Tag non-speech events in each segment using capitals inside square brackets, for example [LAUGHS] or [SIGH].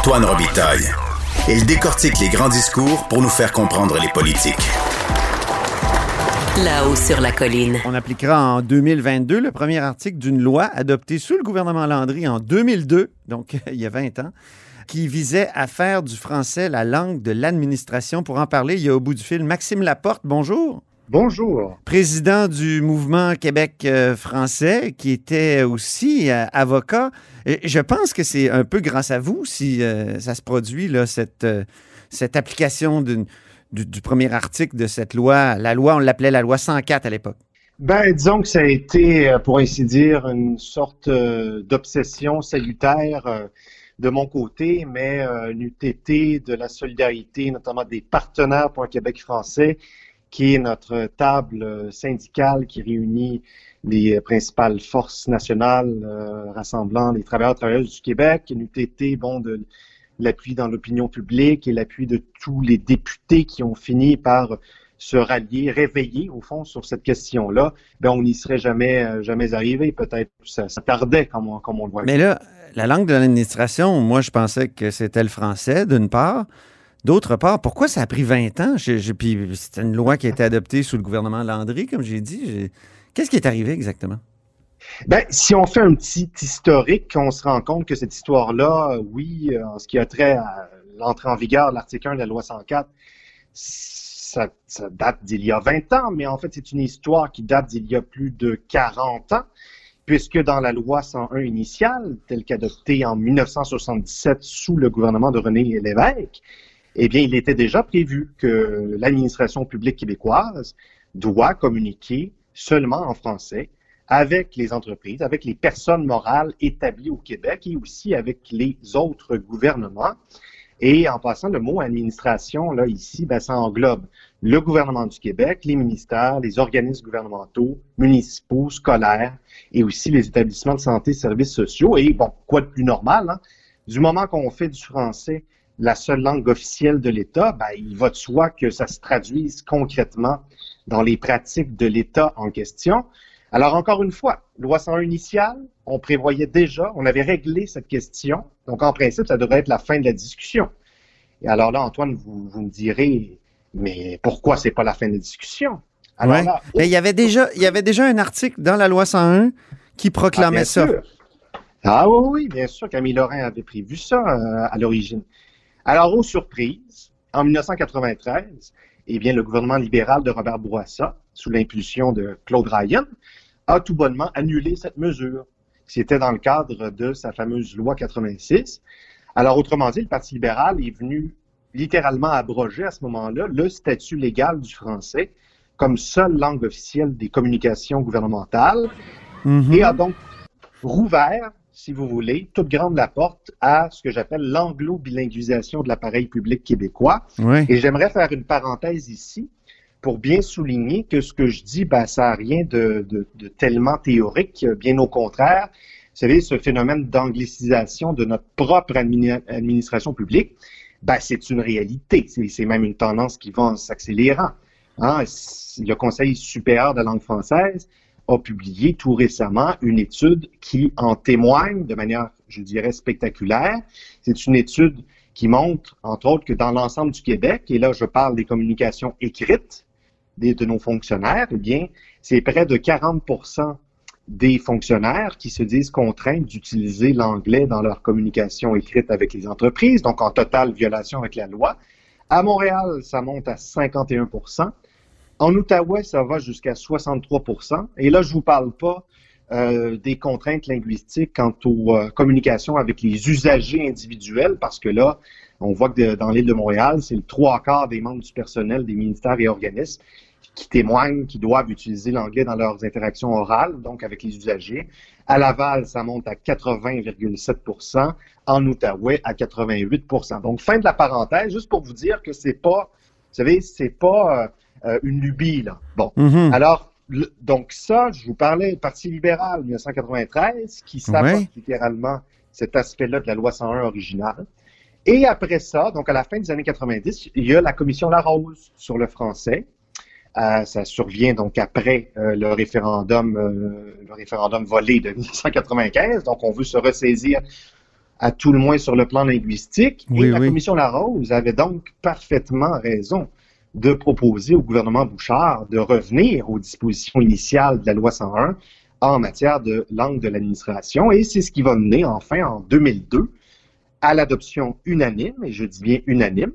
Antoine Robitaille. Il décortique les grands discours pour nous faire comprendre les politiques. Là-haut sur la colline. On appliquera en 2022 le premier article d'une loi adoptée sous le gouvernement Landry en 2002, donc [LAUGHS] il y a 20 ans, qui visait à faire du français la langue de l'administration. Pour en parler, il y a au bout du fil Maxime Laporte. Bonjour. Bonjour. Président du mouvement Québec euh, français, qui était aussi euh, avocat. Et je pense que c'est un peu grâce à vous si euh, ça se produit, là, cette, cette application du, du, premier article de cette loi. La loi, on l'appelait la loi 104 à l'époque. Ben, disons que ça a été, pour ainsi dire, une sorte d'obsession salutaire de mon côté, mais une UTT de la solidarité, notamment des partenaires pour un Québec français qui est notre table syndicale qui réunit les principales forces nationales euh, rassemblant les travailleurs travailleuses du Québec, une UTT, bon, de l'appui dans l'opinion publique et l'appui de tous les députés qui ont fini par se rallier, réveiller au fond sur cette question-là, ben on n'y serait jamais euh, jamais arrivé. Peut-être ça, ça tardait comme on, comme on le voit. Mais là, la langue de l'administration, moi je pensais que c'était le français d'une part. D'autre part, pourquoi ça a pris 20 ans? puis c'était une loi qui a été adoptée sous le gouvernement Landry, comme j'ai dit. Qu'est-ce qui est arrivé exactement? Ben, si on fait un petit historique, on se rend compte que cette histoire-là, oui, en ce qui a trait à l'entrée en vigueur de l'article 1 de la loi 104, ça, ça date d'il y a 20 ans, mais en fait, c'est une histoire qui date d'il y a plus de 40 ans, puisque dans la loi 101 initiale, telle qu'adoptée en 1977 sous le gouvernement de René Lévesque, eh bien, il était déjà prévu que l'administration publique québécoise doit communiquer seulement en français avec les entreprises, avec les personnes morales établies au Québec et aussi avec les autres gouvernements. Et en passant, le mot administration, là, ici, ben, ça englobe le gouvernement du Québec, les ministères, les organismes gouvernementaux, municipaux, scolaires et aussi les établissements de santé et services sociaux. Et bon, quoi de plus normal, hein? du moment qu'on fait du français la seule langue officielle de l'État, ben, il va de soi que ça se traduise concrètement dans les pratiques de l'État en question. Alors, encore une fois, loi 101 initiale, on prévoyait déjà, on avait réglé cette question. Donc, en principe, ça devrait être la fin de la discussion. Et alors là, Antoine, vous, vous me direz, mais pourquoi c'est pas la fin de la discussion? Alors là, il y avait déjà, il y avait déjà un article dans la loi 101 qui proclamait ah, ça. Ah oui, oui, bien sûr, Camille Lorrain avait prévu ça euh, à l'origine. Alors, aux surprises, en 1993, eh bien, le gouvernement libéral de Robert Bourassa, sous l'impulsion de Claude Ryan, a tout bonnement annulé cette mesure. C'était dans le cadre de sa fameuse loi 86. Alors, autrement dit, le Parti libéral est venu littéralement abroger à ce moment-là le statut légal du français comme seule langue officielle des communications gouvernementales mm-hmm. et a donc rouvert si vous voulez, toute grande la porte à ce que j'appelle l'anglo-bilinguisation de l'appareil public québécois. Et j'aimerais faire une parenthèse ici pour bien souligner que ce que je dis, ben, ça n'a rien de, tellement théorique, bien au contraire. Vous savez, ce phénomène d'anglicisation de notre propre administration publique, ben, c'est une réalité. C'est même une tendance qui va en s'accélérant. Hein. Le Conseil supérieur de la langue française a publié tout récemment une étude qui en témoigne de manière, je dirais, spectaculaire. C'est une étude qui montre, entre autres, que dans l'ensemble du Québec, et là je parle des communications écrites de nos fonctionnaires, eh bien, c'est près de 40% des fonctionnaires qui se disent contraints d'utiliser l'anglais dans leur communication écrite avec les entreprises, donc en totale violation avec la loi. À Montréal, ça monte à 51 en Outaouais, ça va jusqu'à 63% Et là, je vous parle pas euh, des contraintes linguistiques quant aux euh, communications avec les usagers individuels, parce que là, on voit que dans l'île de Montréal, c'est le trois quarts des membres du personnel des ministères et organismes qui témoignent qu'ils doivent utiliser l'anglais dans leurs interactions orales, donc avec les usagers. À Laval, ça monte à 80,7% En Outaouais, à 88% Donc, fin de la parenthèse, juste pour vous dire que c'est pas, vous savez, c'est pas... Euh, une lubie. Là. Bon, mm-hmm. alors, donc ça, je vous parlais Parti libéral 1993, qui sabote littéralement cet aspect-là de la loi 101 originale. Et après ça, donc à la fin des années 90, il y a la commission Larose sur le français. Euh, ça survient donc après euh, le référendum, le référendum volé de 1995. Donc, on veut se ressaisir à tout le moins sur le plan linguistique. Oui, et la oui. commission Larose avait donc parfaitement raison de proposer au gouvernement Bouchard de revenir aux dispositions initiales de la loi 101 en matière de langue de l'administration. Et c'est ce qui va mener enfin en 2002 à l'adoption unanime, et je dis bien unanime,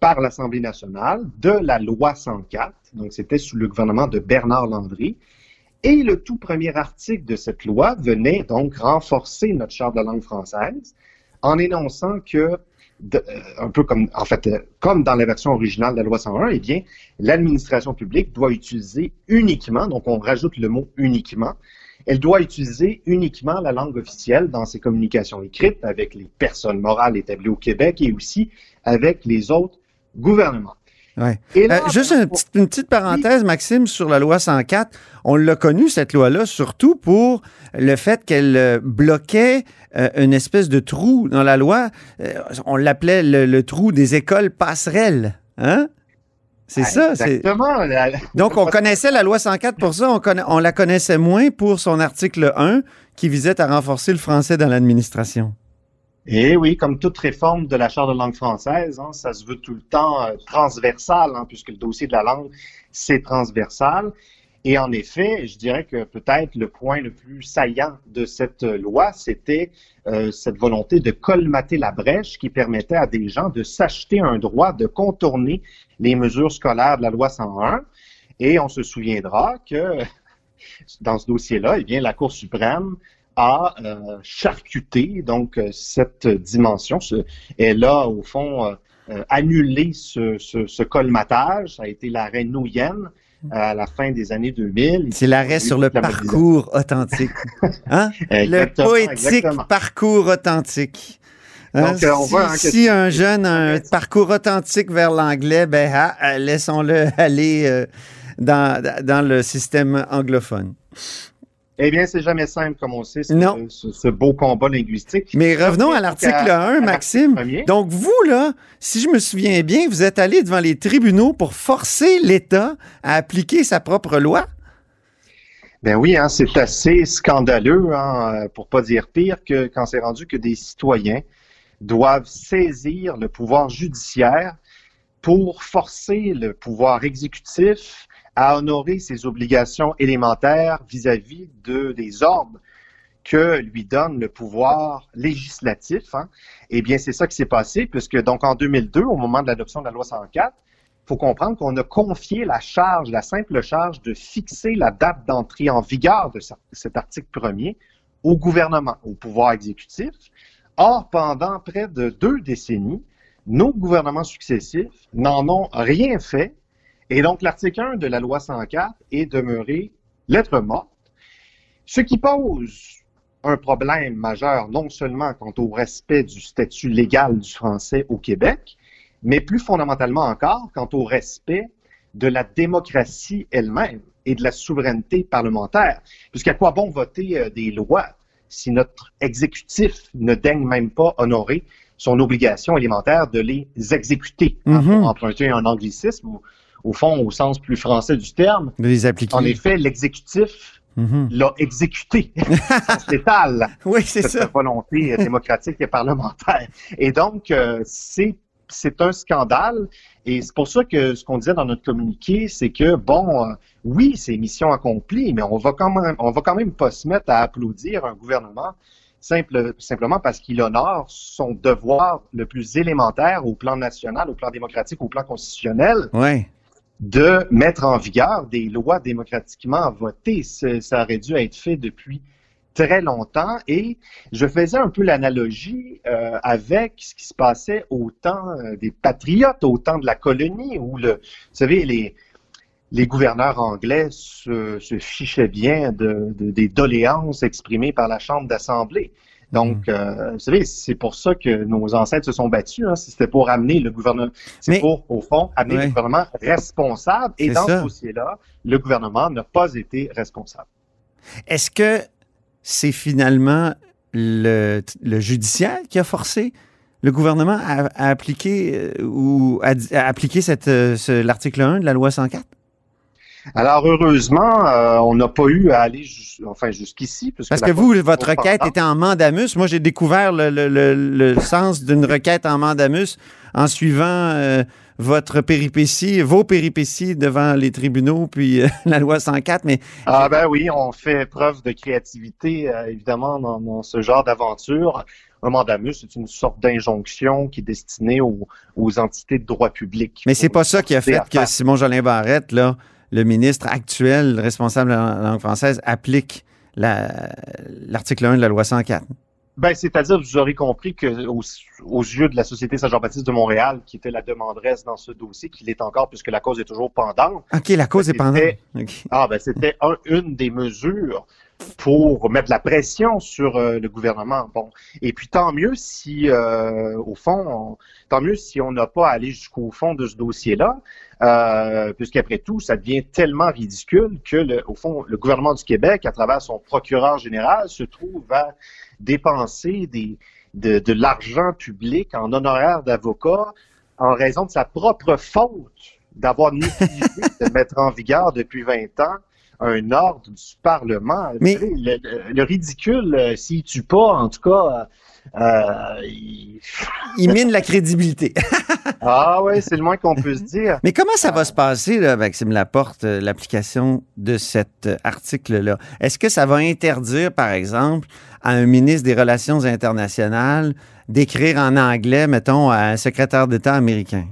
par l'Assemblée nationale de la loi 104. Donc c'était sous le gouvernement de Bernard Landry. Et le tout premier article de cette loi venait donc renforcer notre charte de langue française en énonçant que, euh, un peu comme, en fait, euh, comme dans la version originale de la loi 101, eh bien, l'administration publique doit utiliser uniquement, donc on rajoute le mot uniquement, elle doit utiliser uniquement la langue officielle dans ses communications écrites avec les personnes morales établies au Québec et aussi avec les autres gouvernements. Ouais. Et là, Euh, juste une petite, une petite parenthèse, Maxime, sur la loi 104. On l'a connue, cette loi-là, surtout pour le fait qu'elle euh, bloquait euh, une espèce de trou dans la loi. Euh, on l'appelait le, le trou des écoles passerelles. Hein? C'est ça. c'est- Exactement. La- [LAUGHS] Donc, on connaissait la loi 104 pour ça. On, conna- on la connaissait moins pour son article 1 qui visait à renforcer le français dans l'administration. Et oui, comme toute réforme de la Charte de langue française, hein, ça se veut tout le temps euh, transversal, hein, puisque le dossier de la langue, c'est transversal. Et en effet, je dirais que peut-être le point le plus saillant de cette euh, loi, c'était euh, cette volonté de colmater la brèche qui permettait à des gens de s'acheter un droit de contourner les mesures scolaires de la loi 101. Et on se souviendra que [LAUGHS] dans ce dossier-là, eh bien, la Cour suprême a euh, charcuté donc euh, cette dimension. Ce- elle a au fond euh, annulé ce, ce, ce colmatage. Ça a été l'arrêt Nouyen à la fin des années 2000. C'est l'arrêt sur le parcours authentique. [LAUGHS] Hein? Le poétique exactement. parcours authentique. Hein, Donc, euh, on si, voit, hein, que si un jeune a un parcours authentique vers l'anglais, ben ah, laissons-le [LAUGHS] aller euh, dans, dans le système anglophone. Eh bien, c'est jamais simple, comme on sait, ce, Non. ce, ce beau combat linguistique. Mais revenons à l'article à- 1, à Maxime. Donc, vous, là, si je me souviens bien, vous êtes allé devant les tribunaux pour forcer l'État à appliquer sa propre loi? Ben oui, hein, c'est assez scandaleux, hein, pour pas dire pire, que quand c'est rendu que des citoyens doivent saisir le pouvoir judiciaire pour forcer le pouvoir exécutif à honorer ses obligations élémentaires vis-à-vis de des ordres que lui donne le pouvoir législatif. Hein. Eh bien, c'est ça qui s'est passé, puisque donc en 2002, au moment de l'adoption de la loi 104, faut comprendre qu'on a confié la charge, la simple charge de fixer la date d'entrée en vigueur de ce- cet article premier au gouvernement, au pouvoir exécutif. Or, pendant près de deux décennies, nos gouvernements successifs n'en ont rien fait. Et donc, l'article 1 de la loi 104 est demeuré lettre morte, ce qui pose un problème majeur non seulement quant au respect du statut légal du français au Québec, mais plus fondamentalement encore quant au respect de la démocratie elle-même et de la souveraineté parlementaire. Puisqu'à quoi bon voter euh, des lois si notre exécutif ne daigne même pas honorer son obligation élémentaire de les exécuter, Mhm. pour emprunter un anglicisme, ou, au fond, au sens plus français du terme. De les appliquer. En effet, l'exécutif Mhm. l'a exécuté. [LAUGHS] C'est létal Oui, c'est cette ça. volonté euh, [LAUGHS] démocratique et parlementaire. Et donc, euh, c'est c'est un scandale. Et c'est pour ça que ce qu'on disait dans notre communiqué, c'est que, bon, euh, oui, c'est mission accomplie, mais on va quand même, on va quand même pas se mettre à applaudir un gouvernement simple, simplement parce qu'il honore son devoir le plus élémentaire au plan national, au plan démocratique, au plan constitutionnel, Oui. De mettre en vigueur des lois démocratiquement votées. Ça aurait dû être fait depuis très longtemps et je faisais un peu l'analogie euh, avec ce qui se passait au temps euh, des patriotes, au temps de la colonie, où le, vous savez, les, les gouverneurs anglais se, se fichaient bien de, de- des doléances exprimées par la Chambre d'Assemblée. Donc, euh, vous savez, c'est pour ça que nos ancêtres se sont battus. Hein, C'était pour amener le gouvernement, c'est pour, au fond, amener Ouais. le gouvernement responsable. Et dans ça. ce dossier-là, le gouvernement n'a pas été responsable. Est-ce que c'est finalement le, le judiciaire qui a forcé le gouvernement à, à appliquer euh, ou à, à appliquer cette, euh, ce- l'article 1 de la loi 104? Alors heureusement, euh, on n'a pas eu à aller enfin jusqu'ici. Parce que vous, votre requête était en mandamus. Moi, j'ai découvert le, sens d'une requête en mandamus en suivant euh, votre péripétie, vos péripéties devant les tribunaux, puis euh, [LAUGHS] la loi 104. Mais ah ben oui, on fait preuve de créativité évidemment dans, ce genre d'aventure. Un mandamus, c'est une sorte d'injonction qui est destinée aux, entités de droit public. Mais c'est pas ça qui a fait que Simon Jolin Barrette là le ministre actuel responsable de la langue française applique l'article 1 de la loi 104. Ben, c'est-à-dire, vous aurez compris que aux, yeux de la Société Saint-Jean-Baptiste de Montréal, qui était la demanderesse dans ce dossier, qu'il est encore puisque la cause est toujours pendante. OK, la cause est pendante. Ah, ben, c'était une des mesures pour mettre la pression sur euh, le gouvernement. Bon, et puis tant mieux si, euh, au fond, tant mieux si on n'a pas à aller jusqu'au fond de ce dossier-là, euh, puisqu'après tout, ça devient tellement ridicule que, le, au fond, le gouvernement du Québec, à travers son procureur général, se trouve à dépenser des, de, de l'argent public en honoraires d'avocats en raison de sa propre faute d'avoir négligé [LAUGHS] de mettre en vigueur depuis 20 ans un ordre du Parlement. Mais... Le, ridicule, euh, s'il tue pas, en tout cas, euh, il... mine la crédibilité. [LAUGHS] ah oui, c'est le moins qu'on peut se dire. Mais comment ça va se passer, là, Maxime Laporte, euh, l'application de cet article-là? Est-ce que ça va interdire, par exemple, à un ministre des Relations internationales d'écrire en anglais, mettons, à un secrétaire d'État américain?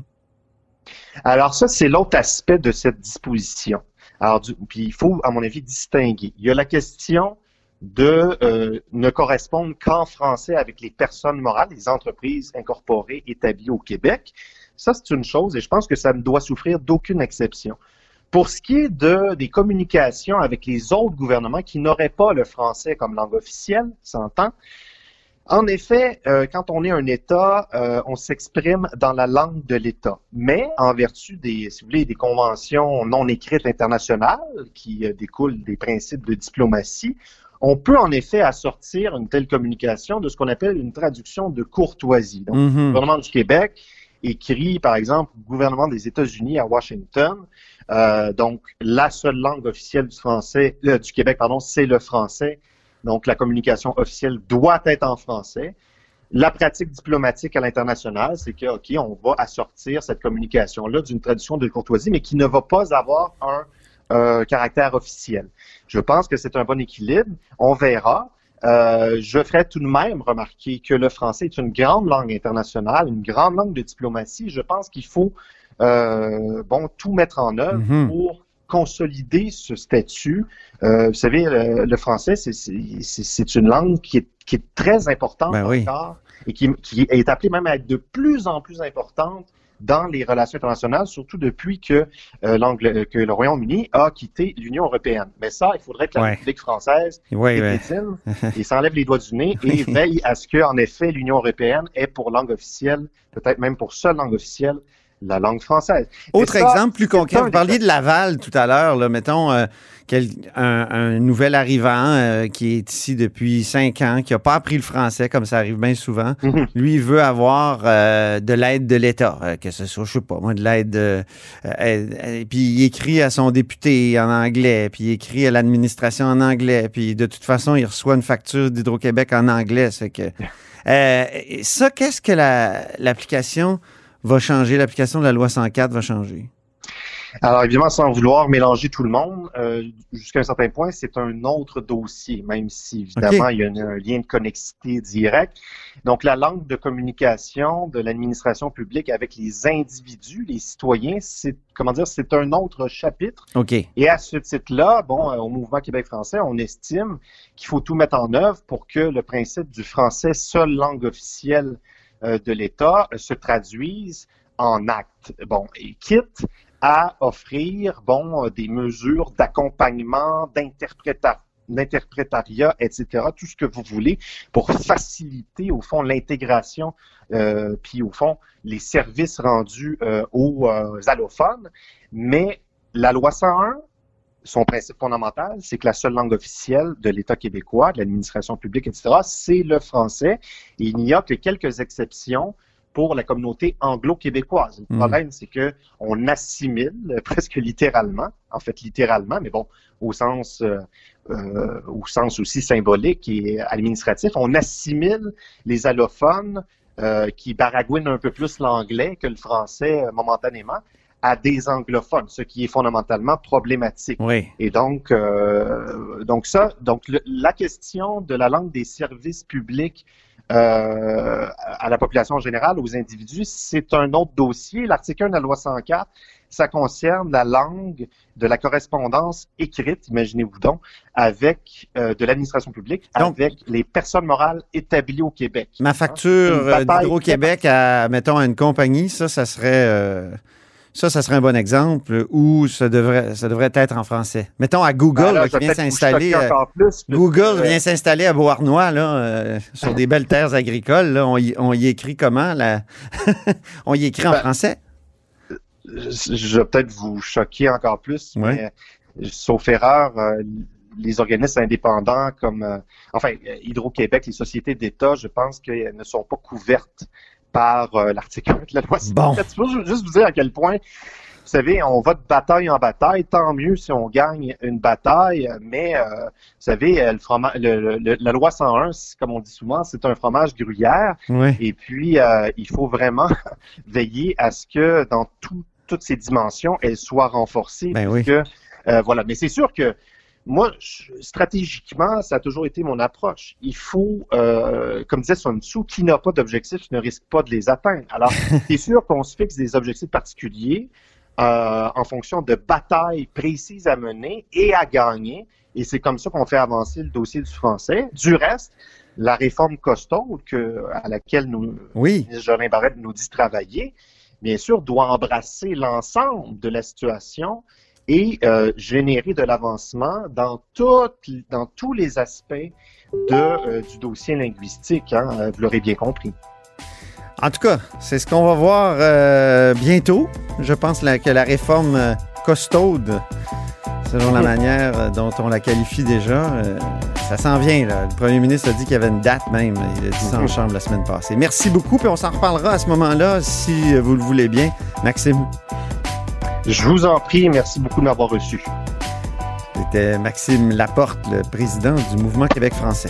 Alors ça, c'est l'autre aspect de cette disposition. Alors, puis il faut, à mon avis, distinguer. Il y a la question de euh, ne correspondre qu'en français avec les personnes morales, les entreprises incorporées établies au Québec. Ça, c'est une chose et je pense que ça ne doit souffrir d'aucune exception. Pour ce qui est de, des communications avec les autres gouvernements qui n'auraient pas le français comme langue officielle, s'entend, en effet, euh, quand on est un État, euh, on s'exprime dans la langue de l'État. Mais en vertu des, si vous voulez, des conventions non écrites internationales qui euh, découlent des principes de diplomatie, on peut en effet assortir une telle communication de ce qu'on appelle une traduction de courtoisie. Donc, le mhm. gouvernement du Québec écrit, par exemple, gouvernement des États-Unis à Washington. donc, la seule langue officielle du français, du Québec, pardon, c'est le français. Donc, la communication officielle doit être en français. La pratique diplomatique à l'international, c'est que, OK, on va assortir cette communication-là d'une tradition de courtoisie, mais qui ne va pas avoir un euh, caractère officiel. Je pense que c'est un bon équilibre. On verra. Euh, je ferai tout de même remarquer que le français est une grande langue internationale, une grande langue de diplomatie. Je pense qu'il faut euh, bon tout mettre en œuvre mm-hmm. pour consolider ce statut. Euh, vous savez, le, français, c'est une langue qui est, qui est très importante ben encore et qui, qui, est appelée même à être de plus en plus importante dans les relations internationales, surtout depuis que, euh, que le Royaume-Uni a quitté l'Union européenne. Mais ça, il faudrait que la République française ouais, [LAUGHS] et s'enlève les doigts du nez et veille à ce que, en effet, l'Union européenne ait pour langue officielle, peut-être même pour seule langue officielle, la langue française. Autre exemple plus concret, vous parliez de Laval tout à l'heure, mettons euh, un, nouvel arrivant euh, qui est ici depuis cinq ans, qui n'a pas appris le français, comme ça arrive bien souvent. Mhm. Lui, il veut avoir euh, de l'aide de l'État, que ce soit, je sais pas, moi, de l'aide. puis il écrit à son député en anglais, puis il écrit à l'administration en anglais, puis de toute façon, il reçoit une facture d'Hydro-Québec en anglais. que, ça, qu'est-ce que l'application va changer, l'application de la loi 104 va changer? Alors, évidemment, sans vouloir mélanger tout le monde, euh, jusqu'à un certain point, c'est un autre dossier, même si, évidemment, il y a un, lien de connexité direct. Donc, la langue de communication de l'administration publique avec les individus, les citoyens, c'est, comment dire, c'est un autre chapitre. OK. Et à ce titre-là, bon, euh, au Mouvement Québec français, on estime qu'il faut tout mettre en œuvre pour que le principe du français, seule langue officielle de l'État euh, se traduisent en actes. Bon, et quitte à offrir bon euh, des mesures d'accompagnement, d'interprétariat, etc., tout ce que vous voulez pour faciliter au fond l'intégration, puis au fond les services rendus aux allophones. Mais la loi 101 son principe fondamental, c'est que la seule langue officielle de l'État québécois, de l'administration publique, etc., c'est le français. Et il n'y a que quelques exceptions pour la communauté anglo-québécoise. Le Mm. problème, c'est que on assimile euh, [LAUGHS] presque littéralement, en fait littéralement, mais bon, au sens, euh, euh, au sens aussi symbolique et administratif, on assimile les allophones euh, qui baragouinent un peu plus l'anglais que le français euh, momentanément à des anglophones, ce qui est fondamentalement problématique. Oui. Et donc, euh, donc ça, donc le- la question de la langue des services publics euh, à la population en général, aux individus, c'est un autre dossier. L'article 1 de la loi 104, ça concerne la langue de la correspondance écrite, imaginez-vous donc, avec euh, de l'administration publique, Donc- avec les personnes morales établies au Québec. Ma facture Une euh, bataille d'Hydro-Québec à, mettons, à une compagnie, ça, ça serait, euh, ça, ça serait un bon exemple où ça devrait, ça devrait être en français. Mettons à Google, Ben là, qui vient s'installer. euh, Google euh, vient s'installer à Beauharnois, là, euh, sur des belles terres agricoles. Là, on, y, on y écrit comment? Là? [LAUGHS] on y écrit en Ben, français? je vais peut-être vous choquer encore plus, mais euh, sauf erreur, euh, les organismes indépendants comme, euh, enfin, euh, Hydro-Québec, les sociétés d'État, je pense qu'elles ne sont pas couvertes par euh, l'article 1 de la loi 104. Bon. Je veux juste vous dire à quel point, vous savez, on va de bataille en bataille, tant mieux si on gagne une bataille, mais euh, vous savez, euh, le froma- le- le- la loi 101, c'est- comme on dit souvent, c'est un fromage gruyère. Oui. Et puis, euh, il faut vraiment [LAUGHS] veiller à ce que dans tout- toutes ces dimensions, elles soient renforcées. Ben oui. que, voilà. Mais c'est sûr que moi, je- stratégiquement, ça a toujours été mon approche. Il faut, euh, comme disait Sun Tzu, qui n'a pas d'objectifs ne risque pas de les atteindre. Alors, [LAUGHS] c'est sûr qu'on se fixe des objectifs particuliers euh, en fonction de batailles précises à mener et à gagner. Et c'est comme ça qu'on fait avancer le dossier du français. Du reste, la réforme costaud que, à laquelle nous, Oui. Jolin Barrette nous dit travailler, bien sûr, doit embrasser l'ensemble de la situation et euh, générer de l'avancement dans, dans tous les aspects de, euh, du dossier linguistique. hein, euh, vous l'aurez bien compris. En tout cas, c'est ce qu'on va voir euh, bientôt. Je pense que la réforme euh, costaude, selon la manière euh, dont on la qualifie déjà, ça s'en vient. Là. Le premier ministre a dit qu'il y avait une date même. Il a dit ça en Mhm. chambre la semaine passée. Merci beaucoup, puis on s'en reparlera à ce moment-là, si vous le voulez bien. Maxime, Je vous en prie, merci beaucoup de m'avoir reçu. c'était Maxime Laporte, le président du Mouvement Québec français.